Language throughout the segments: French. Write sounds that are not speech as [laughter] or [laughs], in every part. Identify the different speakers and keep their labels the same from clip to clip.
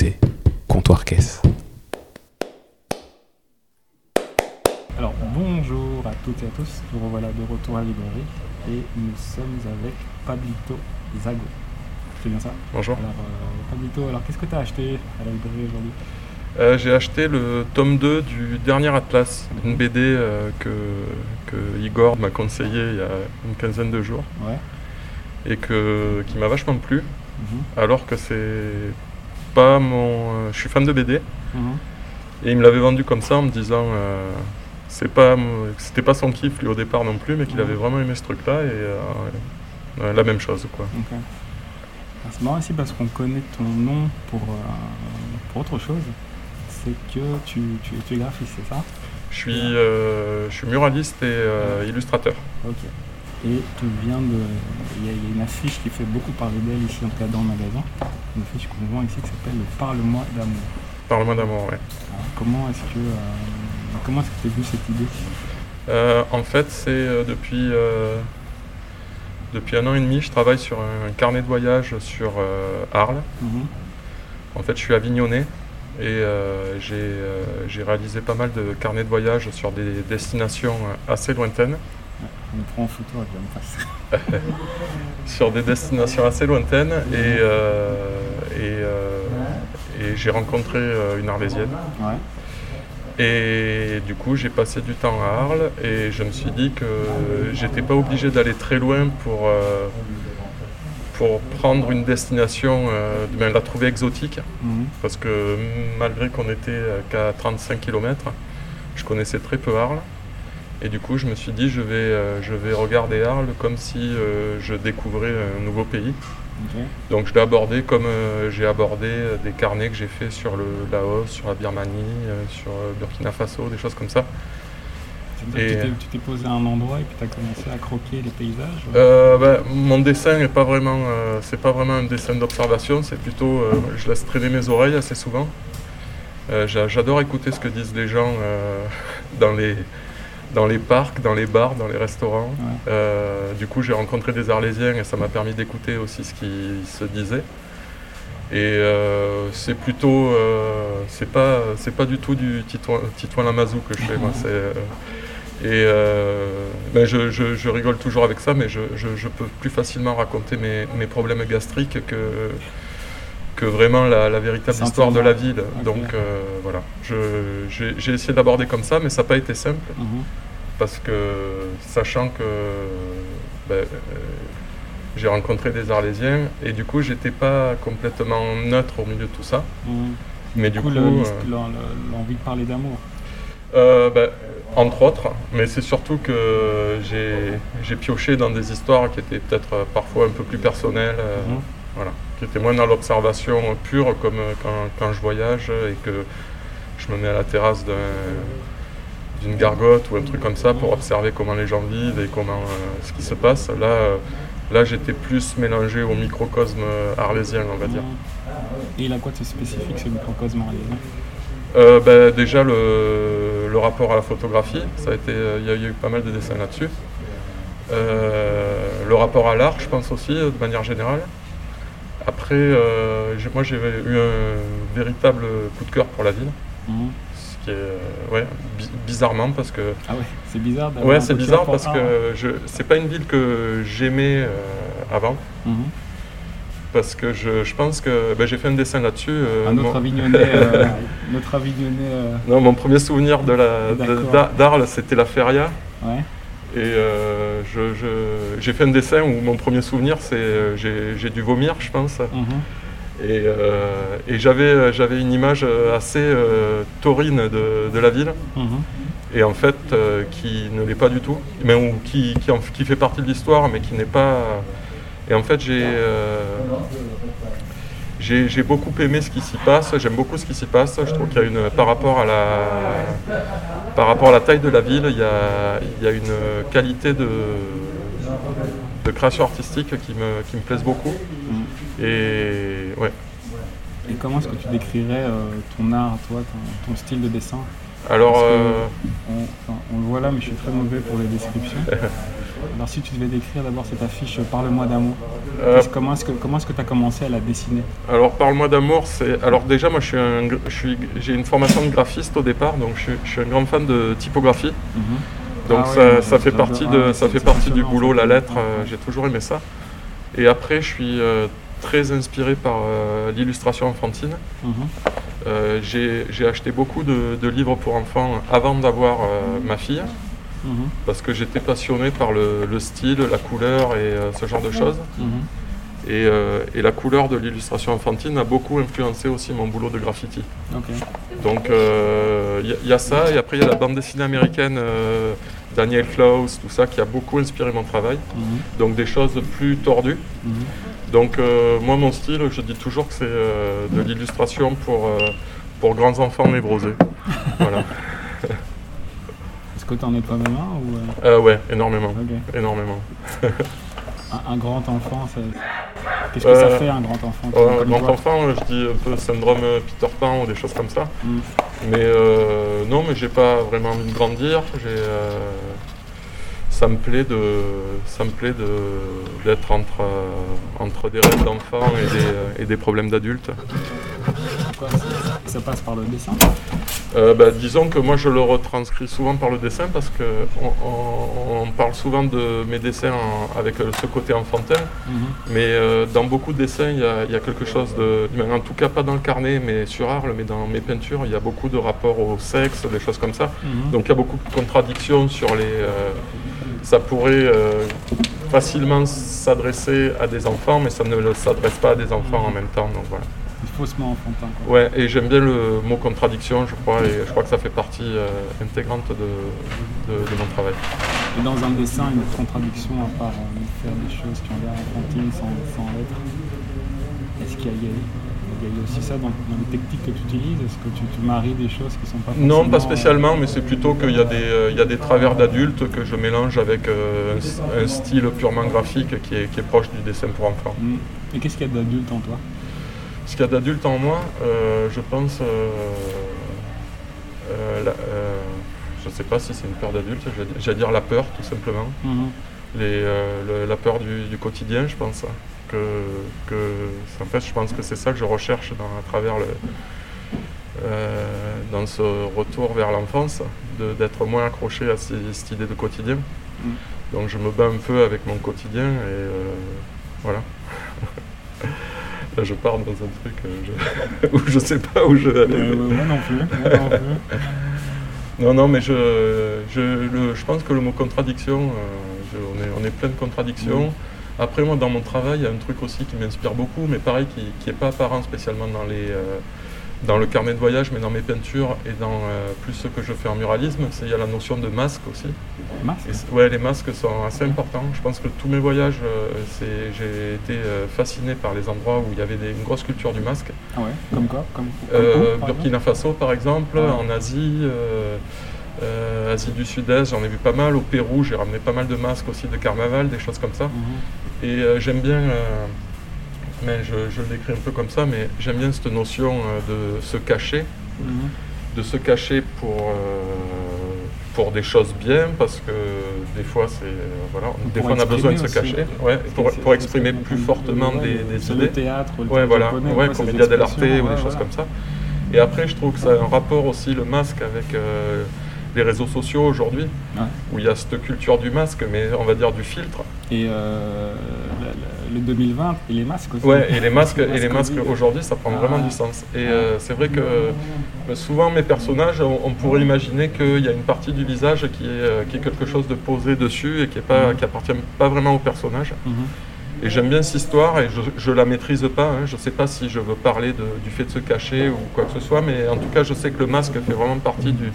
Speaker 1: écoutez Comptoir Caisse.
Speaker 2: Alors bonjour à toutes et à tous, nous revoilà de retour à la librairie et nous sommes avec Pablito Zago. C'est bien ça?
Speaker 3: Bonjour.
Speaker 2: Alors euh, Pablito, alors qu'est-ce que tu as acheté à la librairie aujourd'hui?
Speaker 3: Euh, j'ai acheté le tome 2 du dernier Atlas, une BD euh, que, que Igor m'a conseillé il y a une quinzaine de jours
Speaker 2: Ouais.
Speaker 3: et que, qui m'a vachement plu,
Speaker 2: Mhm.
Speaker 3: alors que c'est pas mon. euh, je suis fan de BD
Speaker 2: Mhm.
Speaker 3: et il me l'avait vendu comme ça en me disant euh, c'est pas c'était pas son kiff lui au départ non plus, mais qu'il
Speaker 2: Mhm.
Speaker 3: avait vraiment aimé ce truc-là et euh, la même chose quoi.
Speaker 2: Ok. Ah, C'est marrant aussi parce qu'on connaît ton nom pour, euh, pour autre chose. C'est que tu, tu, tu es graphiste, c'est ça?
Speaker 3: Je suis, je suis muraliste et illustrateur.
Speaker 2: Et tu viens de. Il y, a, une affiche qui fait beaucoup parler d'elle ici, en tout cas dans le magasin. Une affiche qu'on vend ici qui s'appelle le Parle-moi d'amour.
Speaker 3: Parle-moi d'amour, ouais.
Speaker 2: Alors, comment est-ce que. euh, comment est-ce que tu as vu cette idée?
Speaker 3: Euh, en fait, c'est euh, depuis, depuis un an et demi, je travaille sur un carnet de voyage sur Arles.
Speaker 2: Mhm.
Speaker 3: En fait, je suis avignonné et j'ai réalisé pas mal de carnets de voyage sur des destinations assez lointaines.
Speaker 2: On le prend en photo avec la face. [laughs]
Speaker 3: Sur des destinations assez lointaines et, euh, et, euh, et j'ai rencontré euh, une Arlésienne.
Speaker 2: Ouais.
Speaker 3: Et du coup, j'ai passé du temps à Arles et je me suis dit que j'étais pas obligé d'aller très loin pour, euh, pour prendre une destination, euh, ben, la trouver exotique.
Speaker 2: Mhm.
Speaker 3: Parce que malgré qu'on était qu'à 35 km, je connaissais très peu Arles. Et du coup, je me suis dit, je vais, euh, je vais regarder Arles comme si euh, je découvrais un nouveau pays. Donc je l'ai abordé comme euh, j'ai abordé des carnets que j'ai fait sur le Laos, sur la Birmanie, sur Burkina Faso, des choses comme ça. Et-
Speaker 2: tu t'es- posé à un endroit et puis tu as commencé à croquer les paysages ou-
Speaker 3: bah, mon dessin n'est pas vraiment, c'est pas vraiment un dessin d'observation, c'est plutôt, je laisse traîner mes oreilles assez souvent. J'a- J'adore écouter ce que disent les gens [laughs] dans les dans les parcs, dans les bars, dans les restaurants.
Speaker 2: Ouais.
Speaker 3: Euh, du coup, j'ai rencontré des Arlésiens et ça m'a permis d'écouter aussi ce qui se disait. Et euh, c'est plutôt, euh, c'est pas, c'est pas du tout du Titouan, Titouan Lamazou que je fais. moi. [laughs] Et ben je, je- je rigole toujours avec ça, mais je, je- je peux plus facilement raconter mes, mes problèmes gastriques que, que vraiment la, la véritable histoire de la ville. Donc euh, voilà, j'ai essayé d'aborder comme ça, mais ça n'a pas été simple
Speaker 2: Mhm.
Speaker 3: parce que sachant que ben, euh, j'ai rencontré des Arlésiens et du coup j'étais pas complètement neutre au milieu de tout ça.
Speaker 2: Mhm.
Speaker 3: Mais du
Speaker 2: Du
Speaker 3: coup, euh,
Speaker 2: l'envie de parler d'amour.
Speaker 3: euh, ben, entre autres, mais c'est surtout que j'ai pioché dans des histoires qui étaient peut-être parfois un peu plus personnelles, euh,
Speaker 2: Mhm.
Speaker 3: Voilà, qui étaient moins dans l'observation pure comme euh, quand, quand je voyage et que je me mets à la terrasse d'un- d'une gargote ou un truc comme ça pour observer comment les gens vivent et comment euh, ce qui se passe. Là, euh, là j'étais plus mélangé au microcosme arlésien, on va dire.
Speaker 2: Et il a quoi de spécifique ce microcosme arlésien
Speaker 3: Euh, ben, déjà le, le rapport à la photographie, ça a été, il y, a eu pas mal de dessins là-dessus. Le rapport à l'art, je pense aussi, de manière générale. Après, euh, moi j'ai eu un véritable coup de cœur pour la ville,
Speaker 2: Mhm.
Speaker 3: ce qui est euh, ouais, bi- bizarrement parce que
Speaker 2: Ah ouais, c'est bizarre
Speaker 3: ouais c'est bizarre parce que je c'est pas une ville que j'aimais euh, avant
Speaker 2: Mhm.
Speaker 3: parce que je, je pense que ben, j'ai fait un dessin là-dessus. euh,
Speaker 2: Un autre
Speaker 3: mon-
Speaker 2: avignonné, euh, [laughs] notre avignonné, euh,
Speaker 3: Non, mon premier souvenir de de- d'Arles, c'était la feria.
Speaker 2: ouais.
Speaker 3: Et euh, je- je- j'ai fait un dessin où mon premier souvenir, c'est euh, j'ai j'ai dû vomir, je pense.
Speaker 2: Mhm.
Speaker 3: Et, euh, et j'avais j'avais une image euh, assez euh, taurine de, de la ville,
Speaker 2: Mhm.
Speaker 3: et en fait, euh, qui ne l'est pas du tout, mais ou qui, qui, en- qui fait partie de l'histoire, mais qui n'est pas. Et en fait, j'ai euh, j'ai beaucoup aimé ce qui s'y passe. J'aime beaucoup ce qui s'y passe. Je trouve qu'il y a une par rapport à la par rapport à la taille de la ville, il y a, il y a une qualité de de création artistique qui me qui me plaise beaucoup.
Speaker 2: Mhm.
Speaker 3: Et ouais.
Speaker 2: Et comment est-ce que tu décrirais euh, ton art, toi, ton, ton style de dessin?
Speaker 3: Alors,
Speaker 2: que-
Speaker 3: euh,
Speaker 2: on, enfin, on le voit là, mais je suis très mauvais pour les descriptions. [laughs] Alors si tu devais décrire d'abord cette affiche Parle-moi d'amour,
Speaker 3: Euh,
Speaker 2: comment est-ce que comment est-ce que tu as commencé à la dessiner
Speaker 3: Alors, parle-moi d'amour, c'est. Alors, déjà, moi, je suis un... gra- je suis... j'ai une formation de graphiste au départ, donc je suis, je suis un grand fan de typographie. Donc,
Speaker 2: Ah
Speaker 3: ça,
Speaker 2: ouais,
Speaker 3: ça fait
Speaker 2: j'adore.
Speaker 3: partie,
Speaker 2: Ah,
Speaker 3: de...
Speaker 2: c'est-
Speaker 3: ça fait
Speaker 2: c'est
Speaker 3: partie du boulot, la lettre, euh, j'ai toujours aimé ça. Et après, je suis euh, très inspiré par euh, l'illustration enfantine.
Speaker 2: Mhm.
Speaker 3: Euh, j'ai j'ai acheté beaucoup de, de livres pour enfants avant d'avoir euh, ma fille,
Speaker 2: Mhm.
Speaker 3: parce que j'étais passionné par le, le style, la couleur et euh, ce genre de choses.
Speaker 2: Mhm.
Speaker 3: Et, euh, et la couleur de l'illustration enfantine a beaucoup influencé aussi mon boulot de graffiti. Donc il y, a- y a ça, et après il y a la bande dessinée américaine, euh, Daniel Klaus, tout ça, qui a beaucoup inspiré mon travail.
Speaker 2: Mhm.
Speaker 3: Donc des choses plus tordues.
Speaker 2: Mhm.
Speaker 3: Donc euh, moi mon style, je dis toujours que c'est euh, de l'illustration pour, euh, pour grands enfants névrosés. [laughs] voilà.
Speaker 2: Que tu en es toi-même un ou euh,
Speaker 3: Euh, ouais, énormément. Énormément. [laughs]
Speaker 2: un, un grand enfant, ça- qu'est-ce que ça
Speaker 3: Euh,
Speaker 2: fait un grand enfant? comme
Speaker 3: grand enfant, je dis un peu syndrome Peter Pan ou des choses comme ça.
Speaker 2: Mhm.
Speaker 3: Mais non, mais j'ai pas vraiment envie de grandir. J'ai, ça me plaît de, ça me plaît de d'être entre entre des rêves d'enfants et des, et des problèmes d'adultes.
Speaker 2: Ça, passe par le dessin
Speaker 3: Euh, bah, disons que moi je le retranscris souvent par le dessin parce que on, parle souvent de mes dessins en- avec euh, ce côté enfantin,
Speaker 2: Mhm.
Speaker 3: mais euh, dans beaucoup de dessins il y, a, il y a quelque chose de, en tout cas pas dans le carnet, mais sur Arles, mais dans mes peintures il y a beaucoup de rapports au sexe, des choses comme ça.
Speaker 2: Mhm.
Speaker 3: Donc il y a beaucoup de contradictions sur les. euh, ça pourrait facilement s'adresser à des enfants, mais ça ne s'adresse pas à des enfants en même temps. Donc voilà.
Speaker 2: Faussement enfantin. Quoi.
Speaker 3: Ouais, et j'aime bien le mot contradiction, je crois, et je crois que ça fait partie euh, intégrante de, de- de mon travail.
Speaker 2: Et dans un dessin, une contradiction à part euh, faire des choses qui ont l'air enfantines sans, sans l'être, est-ce qu'il y a, il y y a aussi ça dans, dans les techniques que tu utilises? Est-ce que tu, tu maries des choses qui sont pas
Speaker 3: Non, pas spécialement, mais c'est plutôt qu'il y, a des, euh, il y a des travers d'adultes que je mélange avec euh, un, style purement graphique qui est, qui est proche du dessin pour enfants.
Speaker 2: Mhm. Et qu'est-ce qu'il y a d'adulte en toi?
Speaker 3: Ce qu'il y a d'adulte en moi, euh, je pense. euh, euh, la- je ne sais pas si c'est une peur d'adulte, j'allais dire la peur tout simplement.
Speaker 2: Mhm.
Speaker 3: Les, le- la peur du, du quotidien, je pense. Que, que, en fait, je pense que c'est ça que je recherche dans, à travers le, dans ce retour vers l'enfance, d'être moins accroché à ces- cette idée de quotidien.
Speaker 2: Mm.
Speaker 3: Donc je me bats un peu avec mon quotidien et euh, voilà. Là je pars dans un truc euh, je- [laughs] où je sais pas où je vais aller.
Speaker 2: Euh, moi non plus. moi non plus. [laughs]
Speaker 3: Non, non, mais je, je, le- je pense que le mot contradiction, euh, on, est, on est plein de contradictions. Après, moi, dans mon travail, il y a un truc aussi qui m'inspire beaucoup, mais pareil, qui n'est pas apparent spécialement dans, les, euh, dans le carnet de voyage, mais dans mes peintures et dans euh, plus ce que je fais en muralisme, c'est il y a la notion de masque aussi.
Speaker 2: Masque
Speaker 3: Et ouais, les masques sont assez importants. Je pense que tous mes voyages, euh, j'ai été euh, fasciné par les endroits où il y avait des- une grosse culture du masque.
Speaker 2: Ah ouais Comme quoi Comme, où,
Speaker 3: Burkina Faso par exemple,
Speaker 2: Ouais.
Speaker 3: en Asie, Asie du Sud-Est, j'en ai vu pas mal. Au Pérou, j'ai ramené pas mal de masques aussi de carnaval, des choses comme ça.
Speaker 2: Mhm.
Speaker 3: Et j'aime bien, mais je, je le décris un peu comme ça, mais j'aime bien cette notion euh, de se cacher,
Speaker 2: Mhm.
Speaker 3: de se cacher pour, euh, pour des choses bien, parce que des fois, c'est voilà, des fois on a besoin de se cacher, ouais, pour, pour exprimer plus fortement
Speaker 2: ouais,
Speaker 3: des, des idées.
Speaker 2: le théâtre, le
Speaker 3: Ouais, voilà,
Speaker 2: japonais,
Speaker 3: ouais,
Speaker 2: quoi,
Speaker 3: comme
Speaker 2: ces
Speaker 3: il y a de l'arte ou des
Speaker 2: ouais,
Speaker 3: choses comme ça. Et après, je trouve que ça a un rapport aussi, le masque, avec euh, les réseaux sociaux aujourd'hui,
Speaker 2: Ouais.
Speaker 3: où il y a cette culture du masque, mais on va dire du filtre.
Speaker 2: Et euh, le 2020 et les masques aussi.
Speaker 3: Ouais, et les masques, et les
Speaker 2: Masque
Speaker 3: masques aujourd'hui, ça prend
Speaker 2: Ah.
Speaker 3: vraiment du sens. Et euh, c'est vrai que euh, souvent, mes personnages, on, on pourrait imaginer qu'il y a une partie du visage qui est, euh, qui est quelque chose de posé dessus et qui, est pas,
Speaker 2: Mhm.
Speaker 3: appartient pas vraiment au personnage.
Speaker 2: Mhm.
Speaker 3: Et j'aime bien cette histoire et je, je la maîtrise pas. hein. Je sais pas si je veux parler de- du fait de se cacher ou quoi que ce soit, mais en tout cas, je sais que le masque fait vraiment partie du-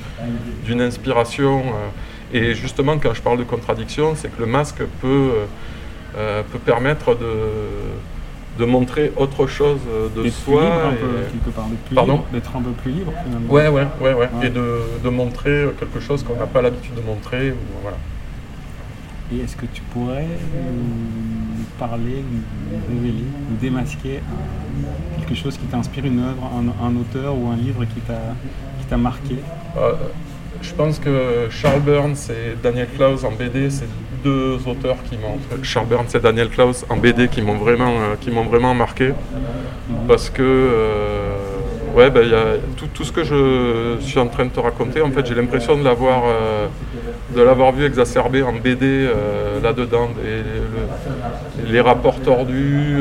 Speaker 3: d'une inspiration. euh, et justement, quand je parle de contradiction, c'est que le masque peut, peut permettre de, de montrer autre chose de soi.
Speaker 2: peu, d'être
Speaker 3: Pardon
Speaker 2: un peu plus libre finalement.
Speaker 3: Ouais, ouais, ouais, ouais.
Speaker 2: Ouais.
Speaker 3: Et de, de montrer quelque chose qu'on n'a pas l'habitude de montrer. Ou, voilà.
Speaker 2: Et est-ce que tu pourrais nous parler, nous révéler, nous démasquer quelque chose qui t'inspire, une œuvre, un, un auteur ou un livre qui t'a qui t'a marqué?
Speaker 3: Euh, je pense que Charles Burns et Daniel Klaus en BD, c'est deux auteurs qui m'ont. Charles Burns et Daniel Klaus en BD qui m'ont vraiment, euh, qui m'ont vraiment marqué. Parce que. euh, ouais, ben, y a tout, ce que je suis en train de te raconter, en fait, j'ai l'impression de l'avoir. euh, de l'avoir vu exacerbé en BD là-dedans, et le- les rapports tordus,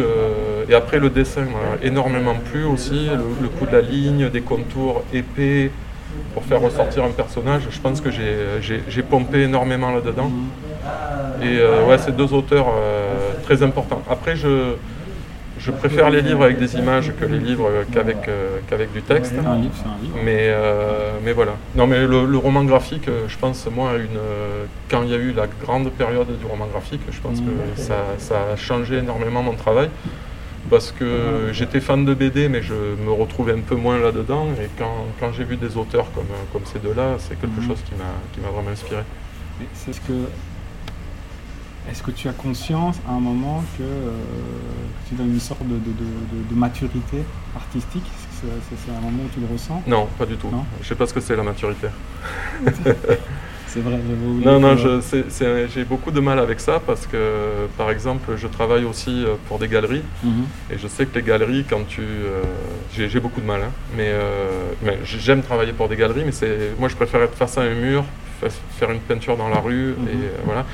Speaker 3: et après le dessin m'a énormément plu aussi, le coup de la ligne, des contours épais pour faire ressortir un personnage, je pense que j'ai, pompé énormément là-dedans. Et euh, ouais, c'est deux auteurs euh, très importants. Après, je, je préfère les livres avec des images que les livres qu'avec, euh, qu'avec du texte.
Speaker 2: Un livre, c'est un livre.
Speaker 3: Mais, mais voilà. Non, mais le, le roman graphique, je pense, moi, une, quand il y a eu la grande période du roman graphique, je pense
Speaker 2: Mhm.
Speaker 3: que ça, ça a changé énormément mon travail. Parce que j'étais fan de BD, mais je me retrouvais un peu moins là-dedans. Et quand, quand j'ai vu des auteurs comme, comme ces deux-là, c'est quelque
Speaker 2: Mhm.
Speaker 3: chose qui m'a, vraiment inspiré.
Speaker 2: C'est ce que. Est-ce que tu as conscience à un moment que, euh, que tu es dans une sorte de, de- de- de- de maturité artistique? Est-ce que c'est- c'est un moment où tu le ressens?
Speaker 3: Non, pas du tout.
Speaker 2: Non
Speaker 3: je sais pas ce que c'est la maturité. [laughs]
Speaker 2: C'est vrai, oublié.
Speaker 3: Non, non, c'est- j'ai beaucoup de mal avec ça parce que, par exemple, je travaille aussi euh, pour des galeries.
Speaker 2: Mhm.
Speaker 3: Et je sais que les galeries, quand tu... euh, j'ai beaucoup de mal, hein, mais, euh, mais j'aime travailler pour des galeries, mais c'est moi je préfère être face à un mur, fa- faire une peinture dans la rue,
Speaker 2: Mhm.
Speaker 3: et euh, voilà.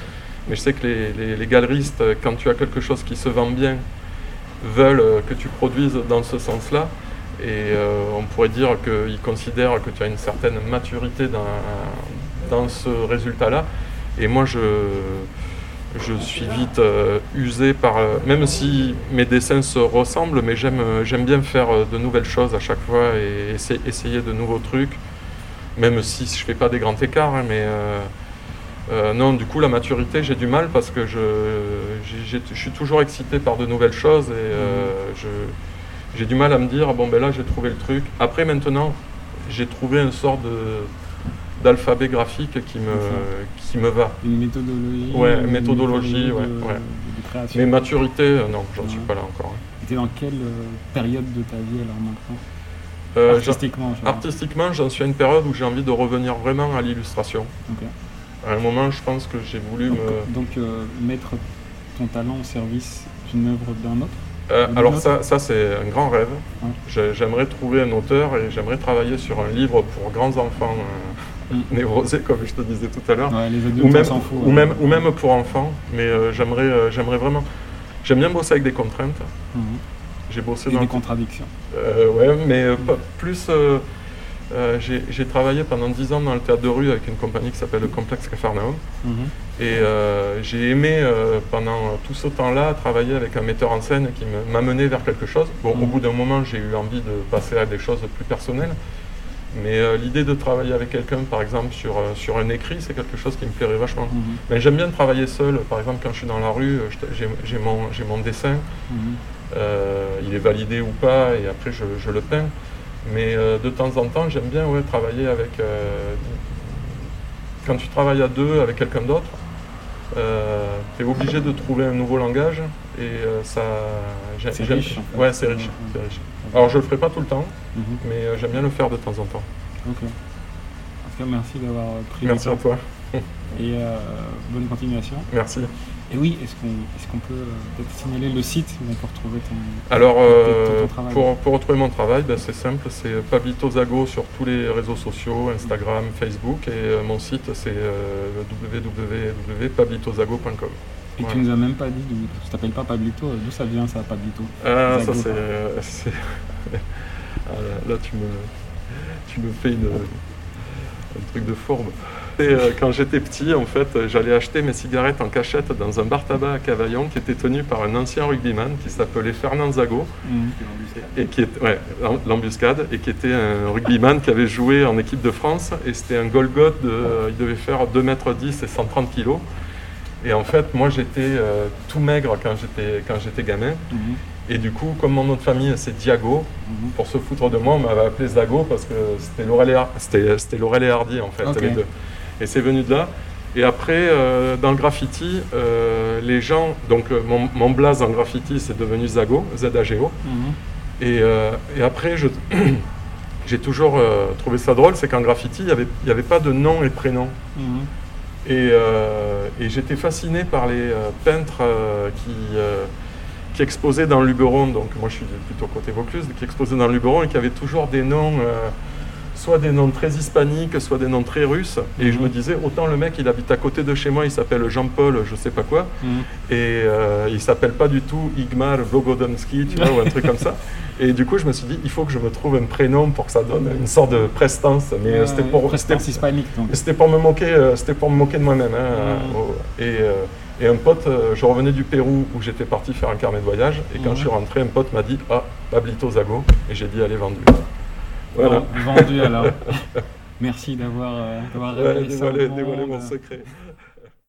Speaker 3: Mais je sais que les, les- les galeristes, quand tu as quelque chose qui se vend bien, veulent que tu produises dans ce sens-là. Et euh, on pourrait dire qu'ils considèrent que tu as une certaine maturité dans, dans ce résultat-là. Et moi, je, je suis vite euh, usé par... euh, même si mes dessins se ressemblent, mais j'aime euh, j'aime bien faire de nouvelles choses à chaque fois et essa- essayer de nouveaux trucs, même si je fais pas des grands écarts. hein, mais euh, non, du coup, la maturité, j'ai du mal parce que je, j'ai- j'ai- je suis toujours excité par de nouvelles choses et je, j'ai du mal à me dire, bon ben là, j'ai trouvé le truc. Après, maintenant, j'ai trouvé une sorte de d'alphabet graphique qui me, qui me va.
Speaker 2: Une méthodologie
Speaker 3: Ouais,
Speaker 2: une
Speaker 3: méthodologie,
Speaker 2: de,
Speaker 3: ouais,
Speaker 2: de-
Speaker 3: ouais.
Speaker 2: de.
Speaker 3: Mais maturité, euh, non, j'en suis pas là encore. hein.
Speaker 2: Tu es dans quelle euh, période de ta vie alors maintenant?
Speaker 3: Euh,
Speaker 2: Artistiquement, je
Speaker 3: artistiquement, j'en suis à une période où j'ai envie de revenir vraiment à l'illustration. À un moment, je pense que j'ai voulu
Speaker 2: Donc,
Speaker 3: me...
Speaker 2: donc, euh, mettre ton talent au service d'une œuvre d'un autre?
Speaker 3: Euh, alors ça, ça c'est un grand rêve. J'aimerais trouver un auteur et j'aimerais travailler sur un livre pour grands enfants. [laughs] névrosés, comme je te disais tout à l'heure.
Speaker 2: Ouais,
Speaker 3: ou, même,
Speaker 2: fout.
Speaker 3: ou,
Speaker 2: ouais.
Speaker 3: même, ou même pour enfants. Mais euh, j'aimerais euh, j'aimerais vraiment... J'aime bien bosser avec des contraintes.
Speaker 2: Mhm.
Speaker 3: J'ai bossé
Speaker 2: Et
Speaker 3: dans...
Speaker 2: des contradictions.
Speaker 3: Euh, ouais, mais euh, pas- plus... euh, j'ai travaillé pendant 10 ans dans le théâtre de rue avec une compagnie qui s'appelle le Complexe Cafarnaum.
Speaker 2: Mhm.
Speaker 3: Et euh, j'ai aimé euh, pendant tout ce temps-là travailler avec un metteur en scène qui me- m'a mené vers quelque chose. Bon, au
Speaker 2: Mhm.
Speaker 3: bout d'un moment, j'ai eu envie de passer à des choses plus personnelles. Mais euh, l'idée de travailler avec quelqu'un, par exemple, sur, euh, sur un écrit, c'est quelque chose qui me plairait vachement.
Speaker 2: Mhm.
Speaker 3: Mais j'aime bien travailler seul. Par exemple, quand je suis dans la rue, j'ai mon, j'ai mon dessin.
Speaker 2: Mhm.
Speaker 3: Euh, il est validé ou pas, et après je, je le peins. Mais de temps en temps, j'aime bien ouais, travailler avec. quand tu travailles à deux avec quelqu'un d'autre, tu es obligé de trouver un nouveau langage et euh, ça.
Speaker 2: C'est riche, en fait.
Speaker 3: Ouais, c'est riche,
Speaker 2: Ouais.
Speaker 3: Alors je le ferai pas tout le temps,
Speaker 2: Mhm.
Speaker 3: mais euh, j'aime bien le faire de temps en temps.
Speaker 2: Ok. En tout cas, merci d'avoir pris le
Speaker 3: Merci à
Speaker 2: temps.
Speaker 3: toi.
Speaker 2: Et euh, bonne continuation.
Speaker 3: Merci.
Speaker 2: Et oui, est-ce qu'on est peut euh, peut-être signaler le site où on peut retrouver ton.
Speaker 3: Alors, euh,
Speaker 2: ton travail?
Speaker 3: pour, pour retrouver mon travail, ben, c'est simple, c'est Pablito Zago sur tous les réseaux sociaux, Instagram, Facebook, et euh, mon site c'est euh, www.pablitozago.com.
Speaker 2: Et
Speaker 3: Ouais.
Speaker 2: tu nous as même pas dit, d'où- tu t'appelles pas Pablito, d'où ça vient ça, Pablito
Speaker 3: Ah, ça
Speaker 2: Zago,
Speaker 3: c'est. [laughs] Ah, là, là, tu me, tu me fais une, un truc de fourbe. Euh, quand j'étais petit, en fait, j'allais acheter mes cigarettes en cachette dans un bar tabac à Cavaillon qui était tenu par un ancien rugbyman qui s'appelait Fernand Zago.
Speaker 2: Mhm.
Speaker 3: et qui est ouais, l'embuscade et qui était un rugbyman qui avait joué en équipe de France et c'était un Golgoth de il devait faire 2 mètres 10 et 130 kilos et en fait moi j'étais euh, tout maigre quand j'étais quand j'étais gamin
Speaker 2: Mhm.
Speaker 3: et du coup comme mon nom de famille c'est Diago
Speaker 2: Mhm.
Speaker 3: pour se foutre de moi on m'avait appelé Zago parce que c'était Laurel et, Hardy en fait les deux et c'est venu de là et après, euh, dans le graffiti, euh, les gens, donc euh, mon, mon blaze en graffiti, c'est devenu Zago, Z-A-G-O.
Speaker 2: Mhm.
Speaker 3: Et, euh, et après, [clears throat] j'ai toujours trouvé ça drôle, c'est qu'en graffiti, il n'y avait, y avait pas de nom et prénom.
Speaker 2: Mhm.
Speaker 3: Et, et j'étais fasciné par les peintres qui, qui exposaient dans le Luberon, donc moi je suis plutôt côté Vaucluse, qui exposaient dans le Luberon et qui avaient toujours des noms, soit des noms très hispaniques, soit des noms très russes. Et je
Speaker 2: Mhm.
Speaker 3: me disais, autant le mec il habite à côté de chez moi, il s'appelle Jean-Paul, je sais pas quoi,
Speaker 2: Mhm.
Speaker 3: et euh, il s'appelle pas du tout Igmar Vogodomski, tu vois, ou un truc comme ça. [laughs] Et du coup, je me suis dit, il faut que je me trouve un prénom pour que ça donne une sorte de prestance. Mais euh, c'était pour, c'était-
Speaker 2: Prestance hispanique,
Speaker 3: c'était pour me moquer, euh, c'était pour me moquer de moi-même. hein,
Speaker 2: Mhm.
Speaker 3: euh, et, euh, et un pote, euh, je revenais du Pérou où j'étais parti faire un carnet de voyage. Et quand je suis rentré, un pote m'a dit, ah, Pablito Zago. Et j'ai dit, allez, vendu. Voilà.
Speaker 2: Vendu alors. [laughs] Merci d'avoir euh,
Speaker 3: Ouais,
Speaker 2: révélé ça au
Speaker 3: dévoilé,
Speaker 2: monde.
Speaker 3: dévoilé mon secret.